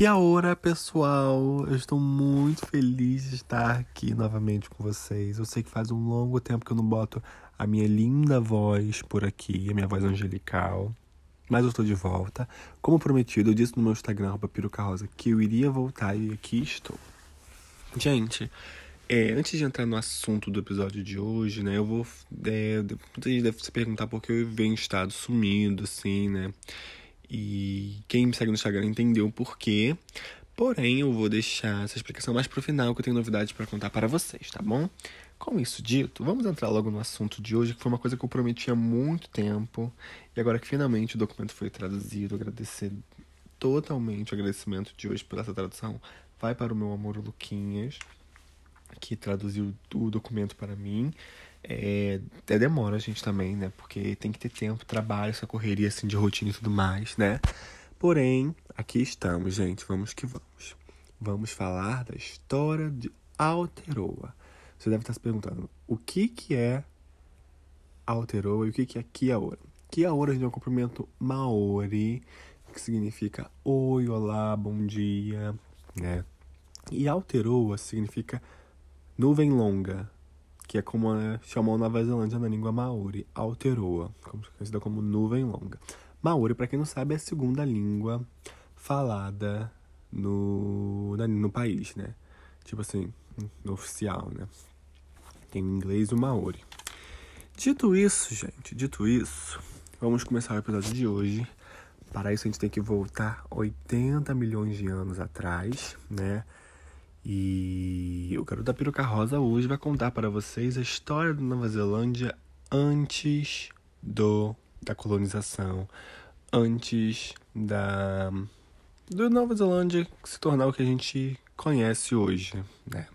Que a hora, pessoal! Eu estou muito feliz de estar aqui novamente com vocês. Eu sei que faz um longo tempo que eu não boto a minha linda voz por aqui, a minha voz angelical. Mas eu estou de volta. Como prometido, eu disse no meu Instagram, Rosa, que eu iria voltar e aqui estou. Gente, é, antes de entrar no assunto do episódio de hoje, né, eu vou. É, muita gente deve se perguntar por que eu venho estado sumindo, assim, né? E quem me segue no Instagram entendeu o porquê. Porém, eu vou deixar essa explicação mais pro final, que eu tenho novidades para contar para vocês, tá bom? Com isso dito, vamos entrar logo no assunto de hoje, que foi uma coisa que eu prometi há muito tempo. E agora que finalmente o documento foi traduzido, agradecer totalmente o agradecimento de hoje por essa tradução. Vai para o meu amor Luquinhas que traduziu o documento para mim. É, até demora a gente também, né? Porque tem que ter tempo, trabalho, essa correria assim de rotina e tudo mais, né? Porém, aqui estamos, gente. Vamos que vamos. Vamos falar da história de Aotearoa. Você deve estar se perguntando o que, que é Aotearoa e o que, que é Kiaora. Kiaora é um cumprimento maori, que significa oi, olá, bom dia, né? E Aotearoa significa Nuvem longa, que é como chamou Nova Zelândia na língua maori, Aotearoa, conhecida como nuvem longa. Maori, para quem não sabe, é a segunda língua falada no, no país, né? Tipo assim, no oficial, né? Tem o inglês e o maori. Dito isso, gente, dito isso, vamos começar o episódio de hoje. Para isso a gente tem que voltar 80 milhões de anos atrás, né? E o Garoto da Peruca Rosa hoje vai contar para vocês a história da Nova Zelândia antes do da colonização, antes da do Nova Zelândia se tornar o que a gente conhece hoje, né?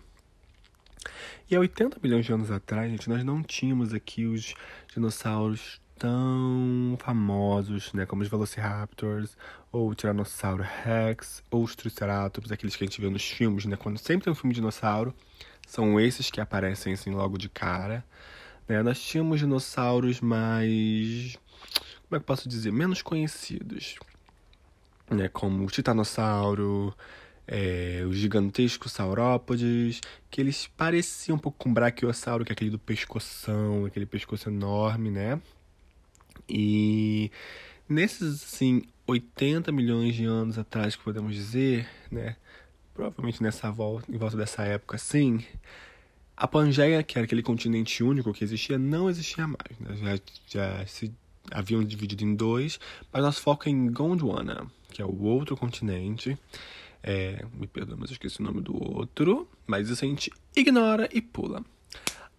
E há 80 milhões de anos atrás, gente, nós não tínhamos aqui os dinossauros tão famosos, né, como os Velociraptors, ou o Tiranossauro Rex, ou os Triceratops, aqueles que a gente vê nos filmes, né, quando sempre tem um filme de dinossauro, são esses que aparecem assim logo de cara, né, nós tínhamos dinossauros mais, como é que eu posso dizer, menos conhecidos, né, como o Titanossauro, é, os gigantescos saurópodes, que eles pareciam um pouco com o Brachiosauro, que é aquele do pescoção, aquele pescoço enorme, né? E nesses, assim, 80 milhões de anos atrás, que podemos dizer, né? Provavelmente nessa volta, em volta dessa época, assim, a Pangeia, que era aquele continente único que existia, não existia mais. Né? Já, já se haviam dividido em dois, mas nosso foco é em Gondwana, que é o outro continente. É, me perdoa, mas eu esqueci o nome do outro. Mas isso a gente ignora e pula.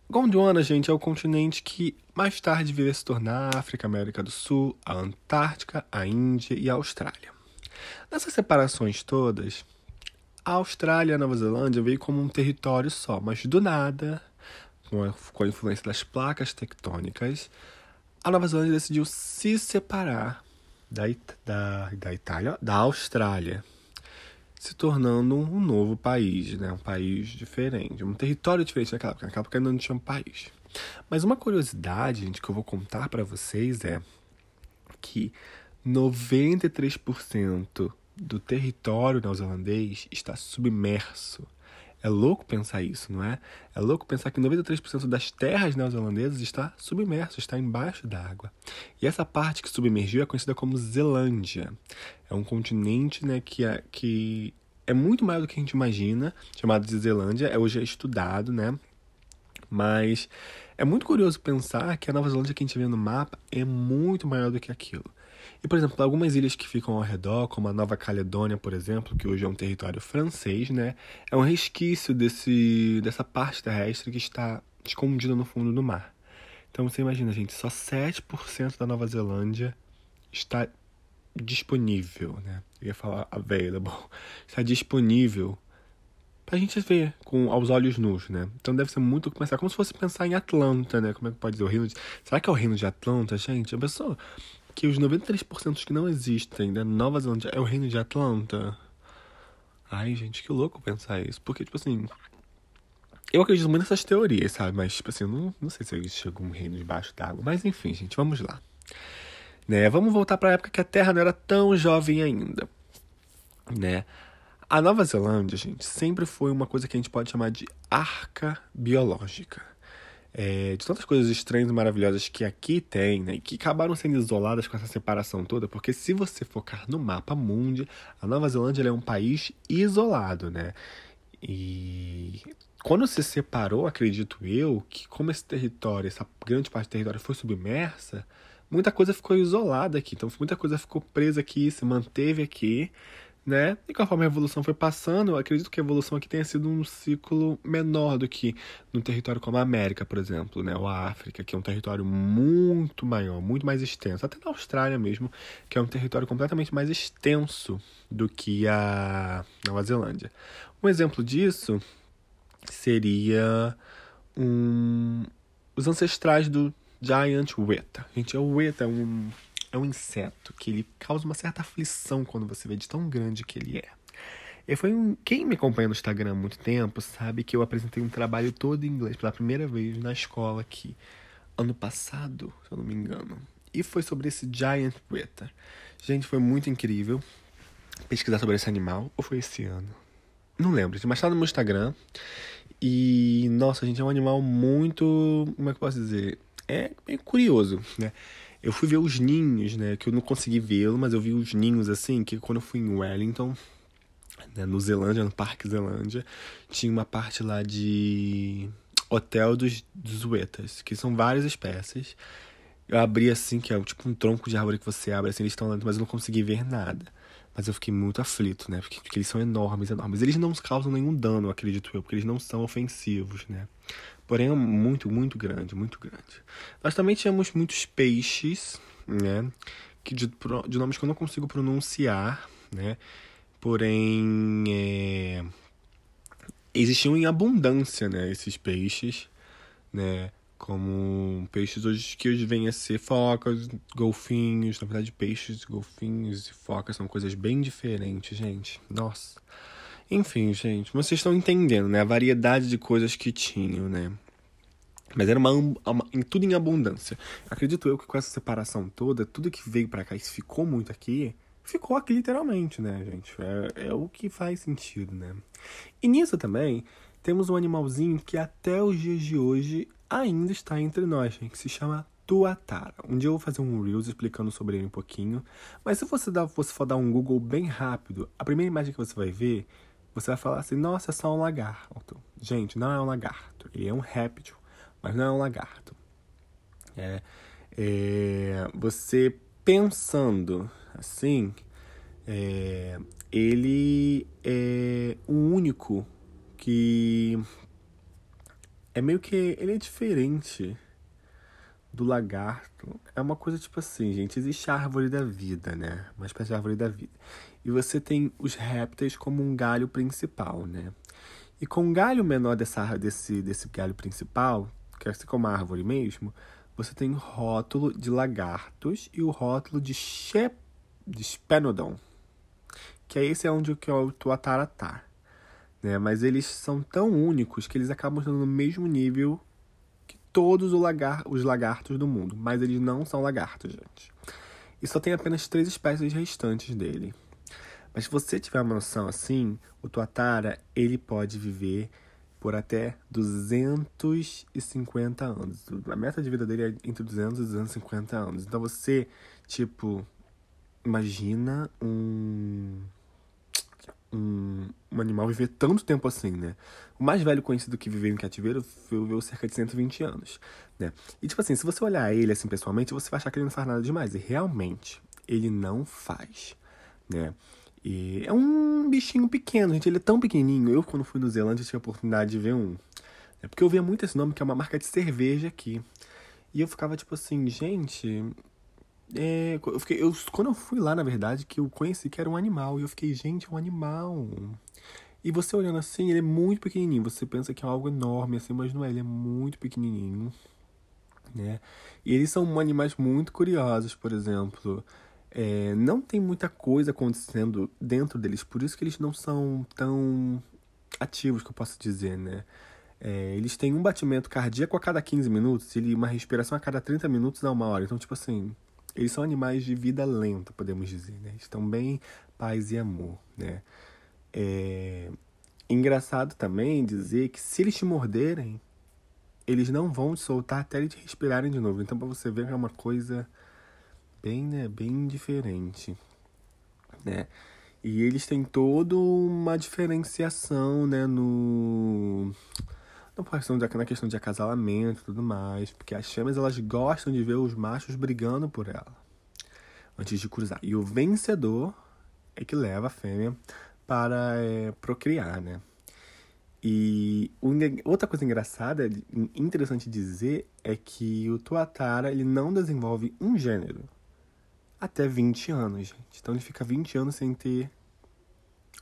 Gondwana, gente, é o continente que mais tarde viria se tornar a África, América do Sul, a Antártica, a Índia e a Austrália. Nessas separações todas, a Austrália e a Nova Zelândia veio como um território só, mas do nada, com a, com a influência das placas tectônicas, a Nova Zelândia decidiu se separar da, da, da Itália, da Austrália se tornando um novo país, né? Um país diferente, um território diferente naquela época. Naquela época ainda não tinha um país. Mas uma curiosidade, gente, que eu vou contar para vocês é que 93% do território neozelandês está submerso é louco pensar isso, não é? É louco pensar que 93% das terras neozelandesas está submerso, está embaixo da água. E essa parte que submergiu é conhecida como Zelândia. É um continente né, que, é, que é muito maior do que a gente imagina, chamado de Zelândia. É hoje é estudado, né? Mas é muito curioso pensar que a Nova Zelândia que a gente vê no mapa é muito maior do que aquilo. E, por exemplo, algumas ilhas que ficam ao redor, como a Nova Caledônia, por exemplo, que hoje é um território francês, né, é um resquício desse, dessa parte terrestre que está escondida no fundo do mar. Então você imagina, gente, só 7% da Nova Zelândia está disponível, né? Eu ia falar available. Está disponível pra gente ver com aos olhos nus, né? Então deve ser muito começar como se fosse pensar em Atlanta, né? Como é que pode dizer o reino de... Será que é o reino de Atlanta, gente? A pessoa que os 93% que não existem da Nova Zelândia é o reino de Atlanta. Ai, gente, que louco pensar isso. Porque, tipo assim. Eu acredito muito nessas teorias, sabe? Mas, tipo assim, não, não sei se existe algum reino debaixo d'água. Mas, enfim, gente, vamos lá. Né? Vamos voltar para a época que a Terra não era tão jovem ainda. Né? A Nova Zelândia, gente, sempre foi uma coisa que a gente pode chamar de arca biológica. É, de tantas coisas estranhas e maravilhosas que aqui tem, né, e que acabaram sendo isoladas com essa separação toda, porque se você focar no mapa mundi, a Nova Zelândia é um país isolado, né? E quando se separou, acredito eu, que como esse território, essa grande parte do território foi submersa, muita coisa ficou isolada aqui. Então, muita coisa ficou presa aqui, se manteve aqui né? E conforme a evolução foi passando, eu acredito que a evolução aqui tenha sido um ciclo menor do que num território como a América, por exemplo, né? Ou a África, que é um território muito maior, muito mais extenso. Até na Austrália mesmo, que é um território completamente mais extenso do que a Nova Zelândia. Um exemplo disso seria um... os ancestrais do Giant Weta. Gente, o Weta é um é um inseto que ele causa uma certa aflição quando você vê de tão grande que ele é. E foi um... Quem me acompanha no Instagram há muito tempo sabe que eu apresentei um trabalho todo em inglês pela primeira vez na escola aqui, ano passado, se eu não me engano. E foi sobre esse Giant Weta. Gente, foi muito incrível pesquisar sobre esse animal. Ou foi esse ano? Não lembro, mas tá no meu Instagram. E, nossa, gente, é um animal muito. Como é que eu posso dizer? É bem curioso, né? Eu fui ver os ninhos, né? Que eu não consegui vê-lo, mas eu vi os ninhos assim, que quando eu fui em Wellington, né, no Zelândia, no Parque Zelândia, tinha uma parte lá de Hotel dos, dos Uetas, que são várias espécies. Eu abri assim, que é tipo um tronco de árvore que você abre, assim, eles estão lá, mas eu não consegui ver nada. Mas eu fiquei muito aflito, né? Porque, porque eles são enormes, enormes. Eles não causam nenhum dano, acredito eu, porque eles não são ofensivos, né? Porém, é muito, muito grande, muito grande. Nós também tínhamos muitos peixes, né? Que de, de nomes que eu não consigo pronunciar, né? Porém, é, existiam em abundância, né? Esses peixes, né? Como peixes hoje que hoje vêm a ser focas, golfinhos. Na verdade, peixes, golfinhos e focas são coisas bem diferentes, gente. Nossa. Enfim, gente, vocês estão entendendo, né? A variedade de coisas que tinham, né? Mas era uma, uma, tudo em abundância. Acredito eu que com essa separação toda, tudo que veio para cá e ficou muito aqui, ficou aqui literalmente, né, gente? É, é o que faz sentido, né? E nisso também, temos um animalzinho que até os dias de hoje ainda está entre nós, gente, que se chama Tuatara. Um dia eu vou fazer um Reels explicando sobre ele um pouquinho. Mas se você, dá, for dar um Google bem rápido, a primeira imagem que você vai ver você vai falar assim, nossa, é só um lagarto. Gente, não é um lagarto. Ele é um réptil, mas não é um lagarto. É, é você pensando assim, é, ele é o único que é meio que ele é diferente do lagarto. É uma coisa tipo assim, gente, existe a árvore da vida, né? Uma espécie de árvore da vida. E você tem os répteis como um galho principal, né? E com um galho menor dessa, desse, desse galho principal, que é assim como a árvore mesmo, você tem o rótulo de lagartos e o rótulo de, She, de Spenodon, que é esse é onde que o Tuatara tá. Né? Mas eles são tão únicos que eles acabam estando no mesmo nível que todos os, lagar, os lagartos do mundo. Mas eles não são lagartos, gente. E só tem apenas três espécies restantes dele. Mas se você tiver uma noção assim, o Tuatara, ele pode viver por até 250 anos. A meta de vida dele é entre 200 e 250 anos. Então você, tipo, imagina um, um, um animal viver tanto tempo assim, né? O mais velho conhecido que viveu em cativeiro viveu cerca de 120 anos, né? E tipo assim, se você olhar ele assim pessoalmente, você vai achar que ele não faz nada demais. E realmente, ele não faz, né? E é um bichinho pequeno, gente. Ele é tão pequenininho. Eu, quando fui no Zelândia, tive a oportunidade de ver um. É porque eu via muito esse nome, que é uma marca de cerveja aqui. E eu ficava tipo assim, gente. É, eu fiquei, eu, quando eu fui lá, na verdade, que eu conheci que era um animal. E eu fiquei, gente, é um animal. E você olhando assim, ele é muito pequenininho. Você pensa que é algo enorme, assim, mas não é. Ele é muito pequenininho, né? E eles são animais muito curiosos, por exemplo. É, não tem muita coisa acontecendo dentro deles, por isso que eles não são tão ativos, que eu posso dizer, né? É, eles têm um batimento cardíaco a cada 15 minutos e uma respiração a cada 30 minutos a uma hora. Então, tipo assim, eles são animais de vida lenta, podemos dizer, né? Estão bem paz e amor, né? É engraçado também dizer que se eles te morderem, eles não vão te soltar até eles respirarem de novo. Então, para você ver é uma coisa bem, né, bem diferente, né? E eles têm toda uma diferenciação, né, no na questão de, na questão de acasalamento e tudo mais, porque as fêmeas elas gostam de ver os machos brigando por ela antes de cruzar. E o vencedor é que leva a fêmea para é, procriar, né? E outra coisa engraçada, interessante dizer, é que o Tuatara ele não desenvolve um gênero até 20 anos, gente. Então ele fica 20 anos sem ter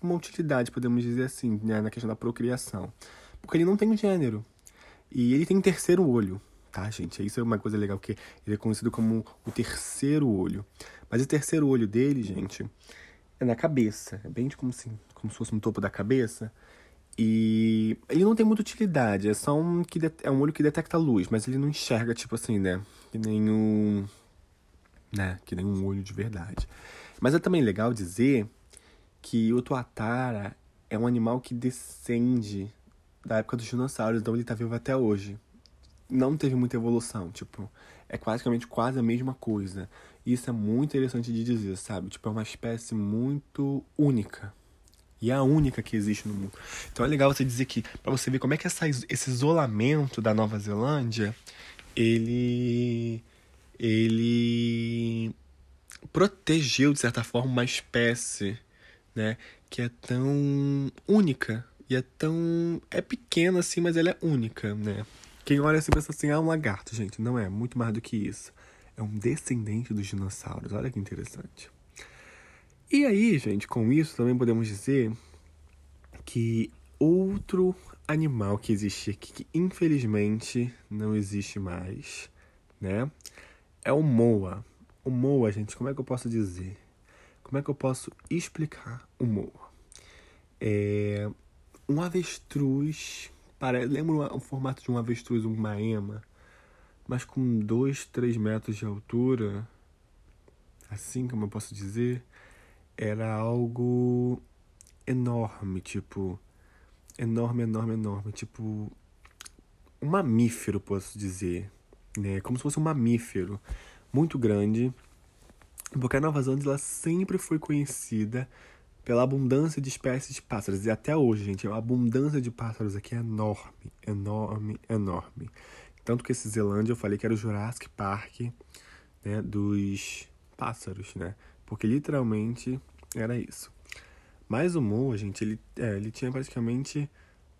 uma utilidade, podemos dizer assim, né, na questão da procriação. Porque ele não tem um gênero. E ele tem um terceiro olho, tá, gente? Isso é uma coisa legal, porque ele é conhecido como o terceiro olho. Mas o terceiro olho dele, gente, é na cabeça. É bem como, assim, como se fosse no topo da cabeça. E ele não tem muita utilidade, é só um, que é um olho que detecta luz, mas ele não enxerga, tipo assim, né? Que nem um. Né? Que nem um olho de verdade. Mas é também legal dizer que o tuatara é um animal que descende da época dos dinossauros, então ele tá vivo até hoje. Não teve muita evolução, tipo, é praticamente quase a mesma coisa. E isso é muito interessante de dizer, sabe? Tipo, é uma espécie muito única. E é a única que existe no mundo. Então é legal você dizer que, para você ver como é que essa, esse isolamento da Nova Zelândia, ele. ele protegeu, de certa forma, uma espécie, né? Que é tão única. E é tão. É pequena assim, mas ela é única, né? Quem olha assim pensa assim, ah, um lagarto, gente. Não é, muito mais do que isso. É um descendente dos dinossauros. Olha que interessante. E aí, gente, com isso também podemos dizer que outro animal que existe aqui, que infelizmente não existe mais, né? É o moa. O moa, gente, como é que eu posso dizer? Como é que eu posso explicar o moa? É um avestruz, para, lembra o formato de um avestruz, uma ema, mas com 2, 3 metros de altura, assim como eu posso dizer era algo enorme, tipo. Enorme, enorme, enorme. Tipo. Um mamífero, posso dizer. Né? Como se fosse um mamífero. Muito grande. Porque a Nova Zelândia sempre foi conhecida pela abundância de espécies de pássaros. E até hoje, gente, a abundância de pássaros aqui é enorme, enorme, enorme. Tanto que esse Zelândia eu falei que era o Jurassic Park né, dos pássaros, né? Porque literalmente era isso. Mas o Moa, gente, ele, é, ele tinha praticamente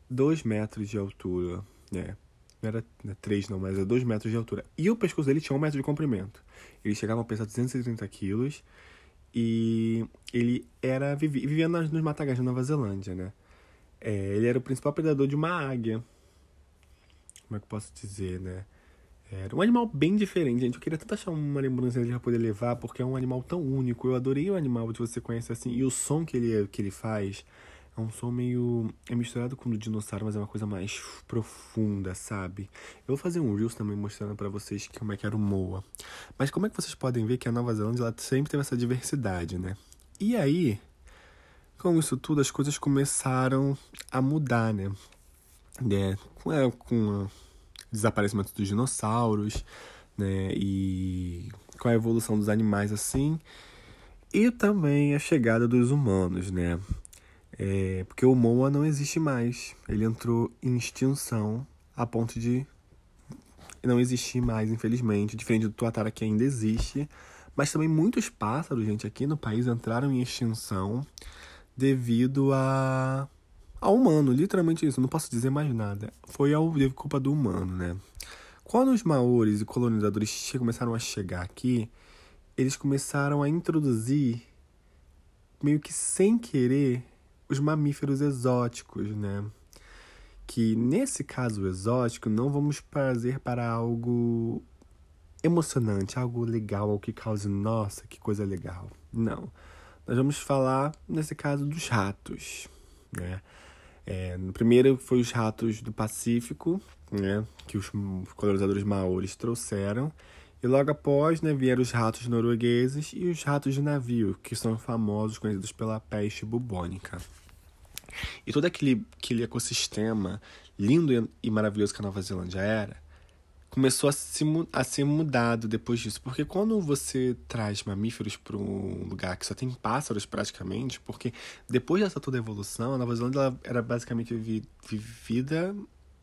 2 metros de altura, né? Não era 3 não, mas é 2 metros de altura. E o pescoço dele tinha 1 um metro de comprimento. Ele chegava a pesar 230 quilos e ele era vivia, vivia nos, nos matagais da Nova Zelândia, né? É, ele era o principal predador de uma águia. Como é que eu posso dizer, né? Era um animal bem diferente, gente. Eu queria tanto achar uma lembrança dele pra poder levar, porque é um animal tão único. Eu adorei o animal que você conhece assim. E o som que ele, que ele faz é um som meio. É misturado com o do dinossauro, mas é uma coisa mais profunda, sabe? Eu vou fazer um Reels também mostrando para vocês como é que era o Moa. Mas como é que vocês podem ver que a Nova Zelândia ela sempre teve essa diversidade, né? E aí, com isso tudo, as coisas começaram a mudar, né? É, com, é, com desaparecimento dos dinossauros, né? E com a evolução dos animais assim. E também a chegada dos humanos, né? É, porque o Moa não existe mais. Ele entrou em extinção a ponto de não existir mais, infelizmente. Diferente do Tuatara que ainda existe. Mas também muitos pássaros, gente, aqui no país entraram em extinção devido a humano, literalmente isso, não posso dizer mais nada. Foi ao culpa do humano, né? Quando os maores e colonizadores começaram a chegar aqui, eles começaram a introduzir, meio que sem querer, os mamíferos exóticos, né? Que nesse caso exótico não vamos trazer para algo emocionante, algo legal, algo que cause, nossa, que coisa legal. Não. Nós vamos falar, nesse caso, dos ratos, né? É, no primeiro foi os ratos do Pacífico, né, que os colonizadores maores trouxeram. E logo após né, vieram os ratos noruegueses e os ratos de navio, que são famosos, conhecidos pela peste bubônica. E todo aquele, aquele ecossistema lindo e maravilhoso que a Nova Zelândia era, começou a, se, a ser mudado depois disso. Porque quando você traz mamíferos para um lugar que só tem pássaros praticamente, porque depois dessa toda evolução, a Nova Zelândia era basicamente vivida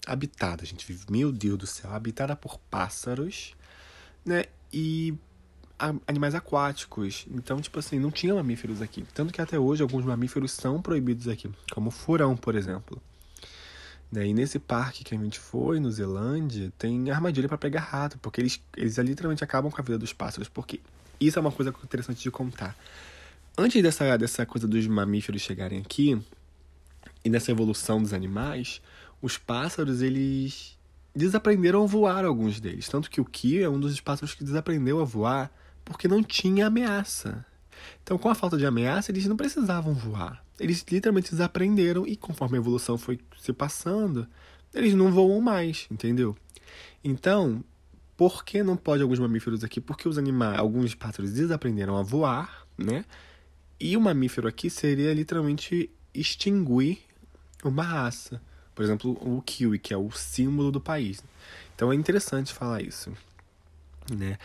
habitada, gente. Meu Deus do céu, habitada por pássaros, né? E animais aquáticos. Então, tipo assim, não tinha mamíferos aqui. Tanto que até hoje alguns mamíferos são proibidos aqui, como o furão, por exemplo. Né? E nesse parque que a gente foi, no Zelândia, tem armadilha para pegar rato, porque eles, eles literalmente acabam com a vida dos pássaros, porque isso é uma coisa interessante de contar. Antes dessa, dessa coisa dos mamíferos chegarem aqui, e nessa evolução dos animais, os pássaros, eles desaprenderam a voar, alguns deles. Tanto que o Kio é um dos pássaros que desaprendeu a voar porque não tinha ameaça. Então, com a falta de ameaça, eles não precisavam voar. Eles literalmente desaprenderam e conforme a evolução foi se passando, eles não voam mais, entendeu? Então, por que não pode alguns mamíferos aqui? Porque os animais, alguns pássaros desaprenderam a voar, né? E o mamífero aqui seria literalmente extinguir uma raça. Por exemplo, o kiwi, que é o símbolo do país. Então é interessante falar isso. Né?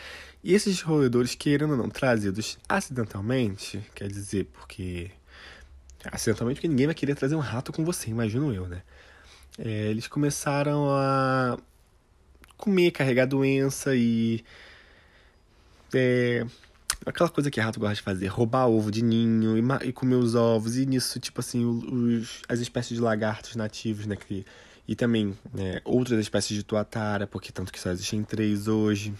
E esses roedores, querendo ou não, trazidos acidentalmente, quer dizer, porque. Acidentalmente, porque ninguém vai querer trazer um rato com você, imagino eu, né? É, eles começaram a comer, carregar doença e. É, aquela coisa que rato gosta de fazer, roubar ovo de ninho e, e comer os ovos, e nisso, tipo assim, os, as espécies de lagartos nativos, né? Que, e também né, outras espécies de tuatara, porque tanto que só existem três hoje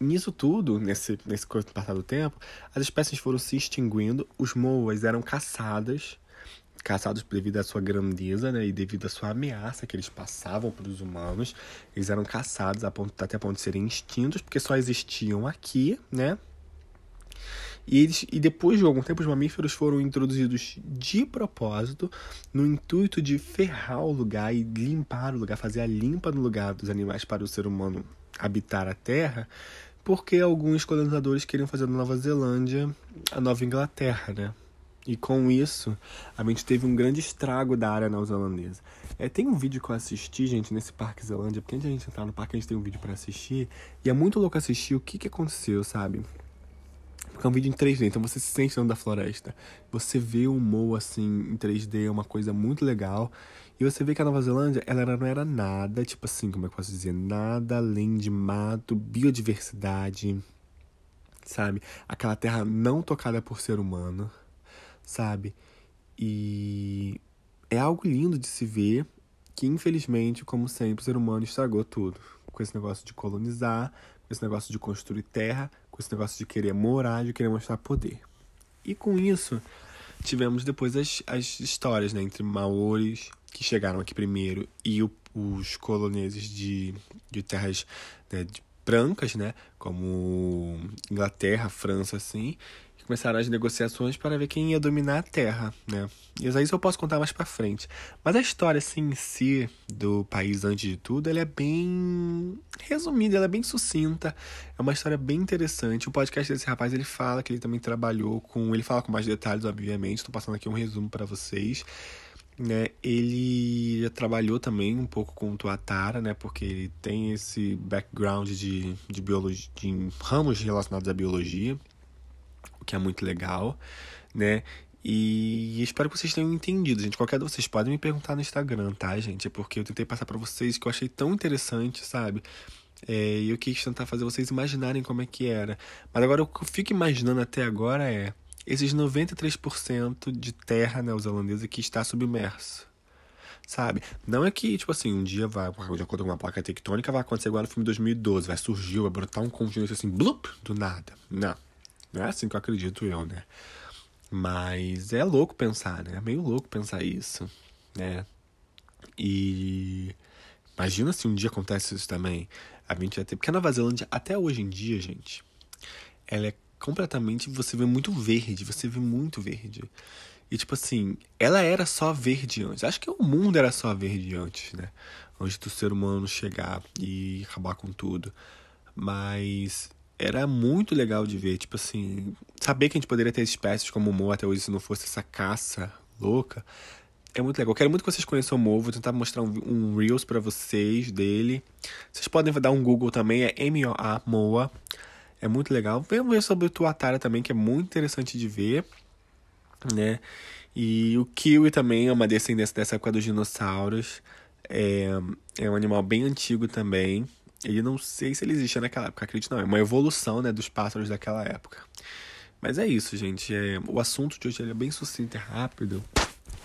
nisso tudo, nesse, nesse passado do tempo, as espécies foram se extinguindo, os moas eram caçadas, caçados devido à sua grandeza, né, e devido à sua ameaça que eles passavam para os humanos, eles eram caçados a ponto, até a ponto de serem extintos, porque só existiam aqui, né, e, eles, e depois de algum tempo, os mamíferos foram introduzidos de propósito, no intuito de ferrar o lugar e limpar o lugar, fazer a limpa no lugar dos animais para o ser humano habitar a Terra, porque alguns colonizadores queriam fazer da Nova Zelândia a Nova Inglaterra, né? E com isso, a gente teve um grande estrago da área neozelandesa. É, tem um vídeo que eu assisti, gente, nesse Parque Zelândia, porque antes de a gente entrar no parque, a gente tem um vídeo para assistir, e é muito louco assistir o que, que aconteceu, sabe? Porque é um vídeo em 3D, então você se sente dentro da floresta. Você vê o Mo assim em 3D, é uma coisa muito legal. E você vê que a Nova Zelândia, ela não era nada, tipo assim, como é que eu posso dizer? Nada além de mato, biodiversidade, sabe? Aquela terra não tocada por ser humano, sabe? E é algo lindo de se ver que, infelizmente, como sempre, o ser humano estragou tudo. Com esse negócio de colonizar, com esse negócio de construir terra, com esse negócio de querer morar, de querer mostrar poder. E com isso, tivemos depois as, as histórias né, entre maores que chegaram aqui primeiro e o, os coloneses de, de terras né, de brancas, né, como Inglaterra, França, assim, que começaram as negociações para ver quem ia dominar a terra, né. E isso eu posso contar mais para frente. Mas a história assim, em si do país antes de tudo, ela é bem resumida, ela é bem sucinta, é uma história bem interessante. O podcast desse rapaz ele fala que ele também trabalhou com, ele fala com mais detalhes, obviamente. Estou passando aqui um resumo para vocês né, ele trabalhou também um pouco com o Tuatara, né, porque ele tem esse background de, de biologia, de ramos relacionados à biologia, o que é muito legal, né, e espero que vocês tenham entendido, gente. Qualquer de vocês podem me perguntar no Instagram, tá, gente? É porque eu tentei passar para vocês que eu achei tão interessante, sabe? É, e eu quis tentar fazer vocês imaginarem como é que era. Mas agora o que eu fico imaginando até agora é esses 93% de terra neozelandesa que está submerso. Sabe? Não é que, tipo assim, um dia vai, de acordo com uma placa tectônica, vai acontecer igual no filme 2012, vai surgir, vai brotar um continente assim, blup, do nada. Não. Não é assim que eu acredito eu, né? Mas é louco pensar, né? É meio louco pensar isso, né? E imagina se um dia acontece isso também. A gente vai ter. Porque a Nova Zelândia, até hoje em dia, gente, ela é completamente você vê muito verde, você vê muito verde. E tipo assim, ela era só verde antes. Acho que o mundo era só verde antes, né? Antes do ser humano chegar e acabar com tudo. Mas era muito legal de ver, tipo assim, saber que a gente poderia ter espécies como o Mo até hoje se não fosse essa caça louca. É muito legal. Eu quero muito que vocês conheçam o Mo. Vou tentar mostrar um, um Reels para vocês dele. Vocês podem dar um Google também, é M-O-A, Moa. É muito legal. Venham ver sobre o Tuatara também, que é muito interessante de ver, né? E o Kiwi também é uma descendência dessa época dos dinossauros. É, é um animal bem antigo também. Ele não sei se ele existia naquela época, acredito não. É uma evolução, né, dos pássaros daquela época. Mas é isso, gente. É, o assunto de hoje é bem sucinto e rápido.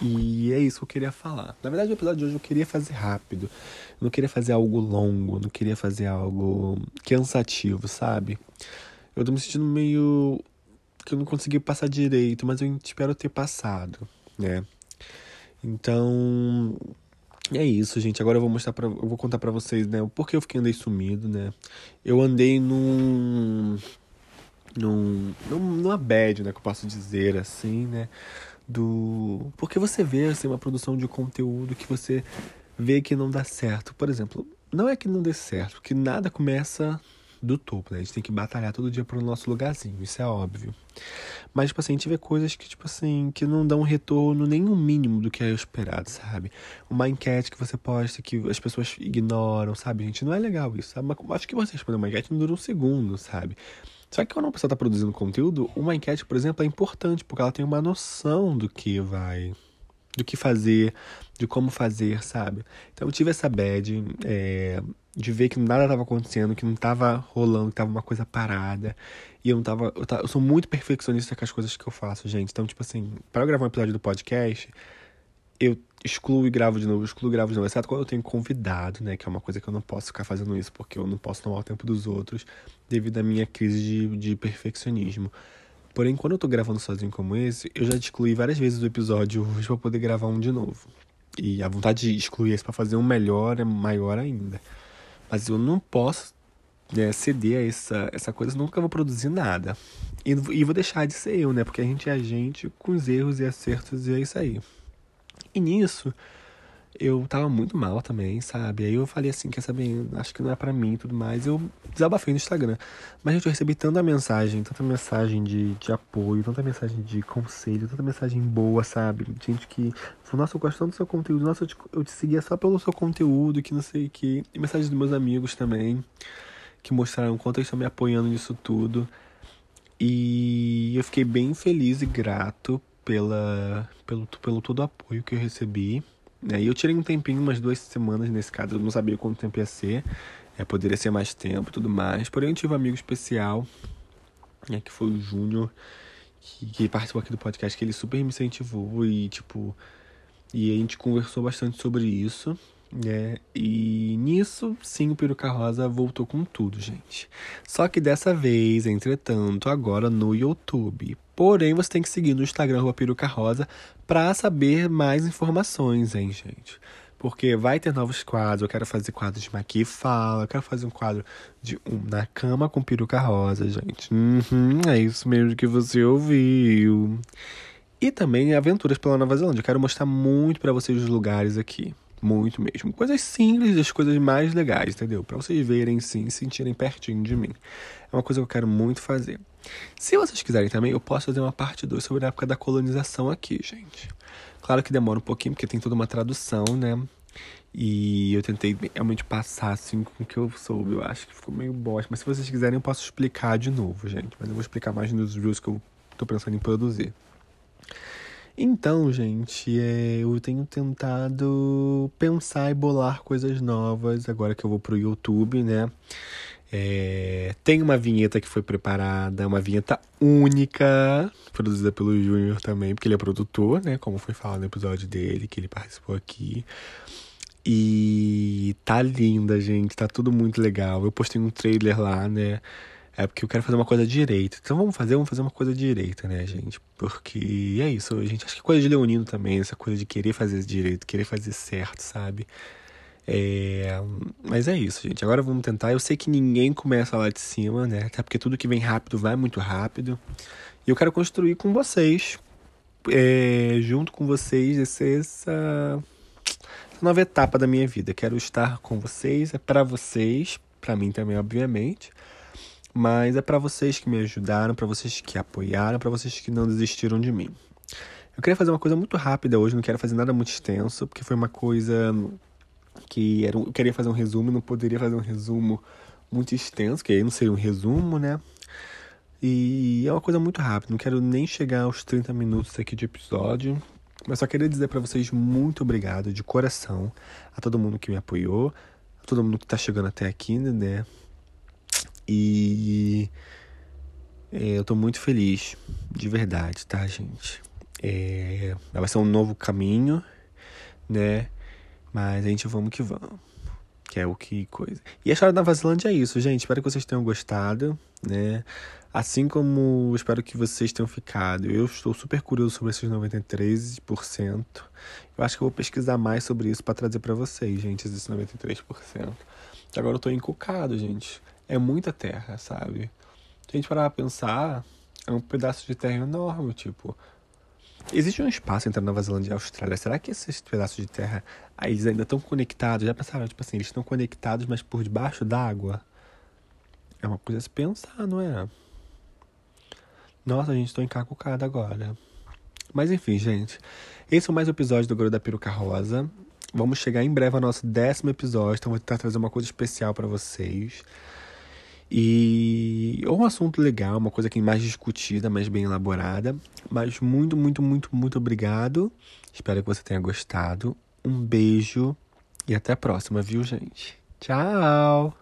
E é isso que eu queria falar. Na verdade, o episódio de hoje eu queria fazer rápido. Eu não queria fazer algo longo, não queria fazer algo cansativo, sabe? Eu tô me sentindo meio. que eu não consegui passar direito, mas eu espero ter passado, né? Então. É isso, gente. Agora eu vou mostrar para, eu vou contar para vocês, né, o porquê eu fiquei andei sumido, né? Eu andei num num, numa bad, né, que eu posso dizer assim, né? Do porque você vê assim uma produção de conteúdo que você vê que não dá certo. Por exemplo, não é que não dê certo, porque nada começa do topo, né? A gente tem que batalhar todo dia pro nosso lugarzinho, isso é óbvio. Mas, tipo assim, a gente vê coisas que, tipo assim, que não dão retorno nem o mínimo do que é esperado, sabe? Uma enquete que você posta que as pessoas ignoram, sabe, gente? Não é legal isso, sabe? Mas acho que você responder uma enquete não dura um segundo, sabe? Só que quando uma pessoa está produzindo conteúdo, uma enquete, por exemplo, é importante, porque ela tem uma noção do que vai. do que fazer, de como fazer, sabe? Então eu tive essa bad é, de ver que nada estava acontecendo, que não estava rolando, que tava uma coisa parada. E eu não tava. Eu, tava, eu sou muito perfeccionista com as coisas que eu faço, gente. Então, tipo assim, para eu gravar um episódio do podcast, eu excluo e gravo de novo, excluo e gravo de novo, exceto quando eu tenho convidado, né? Que é uma coisa que eu não posso ficar fazendo isso, porque eu não posso tomar o tempo dos outros devido à minha crise de, de perfeccionismo. Porém, quando eu tô gravando sozinho como esse, eu já excluí várias vezes o episódio hoje pra poder gravar um de novo. E a vontade de excluir esse pra fazer um melhor é maior ainda. Mas eu não posso né, ceder a essa, essa coisa, nunca vou produzir nada. E, e vou deixar de ser eu, né? Porque a gente é a gente com os erros e acertos e é isso aí. E nisso, eu tava muito mal também, sabe? Aí eu falei assim, quer saber, acho que não é para mim e tudo mais. Eu desabafei no Instagram. Mas gente, eu recebi tanta mensagem, tanta mensagem de, de apoio, tanta mensagem de conselho, tanta mensagem boa, sabe? Gente que falou, nossa, eu gosto tanto do seu conteúdo, nossa, eu te, eu te seguia só pelo seu conteúdo, que não sei o que. E mensagens dos meus amigos também, que mostraram quanto eles estão me apoiando nisso tudo. E eu fiquei bem feliz e grato pela, pelo, pelo todo o apoio que eu recebi. Né? E eu tirei um tempinho, umas duas semanas nesse caso, eu não sabia quanto tempo ia ser. É, poderia ser mais tempo tudo mais. Porém, eu tive um amigo especial, né, que foi o Júnior, que, que participou aqui do podcast, que ele super me incentivou e, tipo, e a gente conversou bastante sobre isso. É, e nisso, sim, o Peruca Rosa voltou com tudo, gente. Só que dessa vez, entretanto, agora no YouTube. Porém, você tem que seguir no Instagram, Peruca Rosa, pra saber mais informações, hein, gente. Porque vai ter novos quadros. Eu quero fazer quadros de Maqui Fala. Eu quero fazer um quadro de um na cama com peruca rosa, gente. Uhum, é isso mesmo que você ouviu. E também aventuras pela Nova Zelândia. Eu quero mostrar muito para vocês os lugares aqui. Muito mesmo. Coisas simples, as coisas mais legais, entendeu? Para vocês verem sim, sentirem pertinho de mim. É uma coisa que eu quero muito fazer. Se vocês quiserem também, eu posso fazer uma parte 2 sobre a época da colonização aqui, gente. Claro que demora um pouquinho, porque tem toda uma tradução, né? E eu tentei realmente passar assim com o que eu soube. Eu acho que ficou meio bosta. Mas se vocês quiserem, eu posso explicar de novo, gente. Mas eu vou explicar mais nos reels que eu tô pensando em produzir. Então, gente, é, eu tenho tentado pensar e bolar coisas novas agora que eu vou pro YouTube, né? É, tem uma vinheta que foi preparada, uma vinheta única, produzida pelo Júnior também, porque ele é produtor, né? Como foi falado no episódio dele, que ele participou aqui. E tá linda, gente, tá tudo muito legal. Eu postei um trailer lá, né? É porque eu quero fazer uma coisa direita. Então vamos fazer, vamos fazer uma coisa direita, né, gente? Porque é isso, gente. Acho que coisa de leonino também, essa coisa de querer fazer direito, querer fazer certo, sabe? É... Mas é isso, gente. Agora vamos tentar. Eu sei que ninguém começa lá de cima, né? Até porque tudo que vem rápido vai muito rápido. E eu quero construir com vocês, é... junto com vocês, essa, essa nova etapa da minha vida. Quero estar com vocês, é para vocês, para mim também, obviamente. Mas é para vocês que me ajudaram, para vocês que apoiaram, para vocês que não desistiram de mim. Eu queria fazer uma coisa muito rápida hoje, não quero fazer nada muito extenso, porque foi uma coisa que era, eu queria fazer um resumo, não poderia fazer um resumo muito extenso, que aí não seria um resumo, né? E é uma coisa muito rápida, não quero nem chegar aos 30 minutos aqui de episódio. Mas só queria dizer para vocês muito obrigado de coração a todo mundo que me apoiou, a todo mundo que tá chegando até aqui, né? E é, eu tô muito feliz, de verdade, tá, gente? É, vai ser um novo caminho, né? Mas a gente vamos que vamos. Que é o que coisa. E a história da Nova Zelândia é isso, gente. Espero que vocês tenham gostado, né? Assim como espero que vocês tenham ficado. Eu estou super curioso sobre esses 93%. Eu acho que eu vou pesquisar mais sobre isso para trazer para vocês, gente, esses 93%. Agora eu tô encucado, gente. É muita terra, sabe? Se a gente parar pra pensar, é um pedaço de terra enorme, tipo. Existe um espaço entre Nova Zelândia e Austrália. Será que esses pedaços de terra eles ainda estão conectados? Já pensaram, tipo assim, eles estão conectados, mas por debaixo d'água? É uma coisa a se pensar, não é? Nossa, a gente, tô encacucada agora. Mas enfim, gente. Esse é mais um episódio do Goro da Peruca Rosa. Vamos chegar em breve ao nosso décimo episódio, então vou tentar trazer uma coisa especial para vocês. E ou um assunto legal, uma coisa que mais discutida, mais bem elaborada. Mas muito, muito, muito, muito obrigado. Espero que você tenha gostado. Um beijo e até a próxima, viu, gente? Tchau!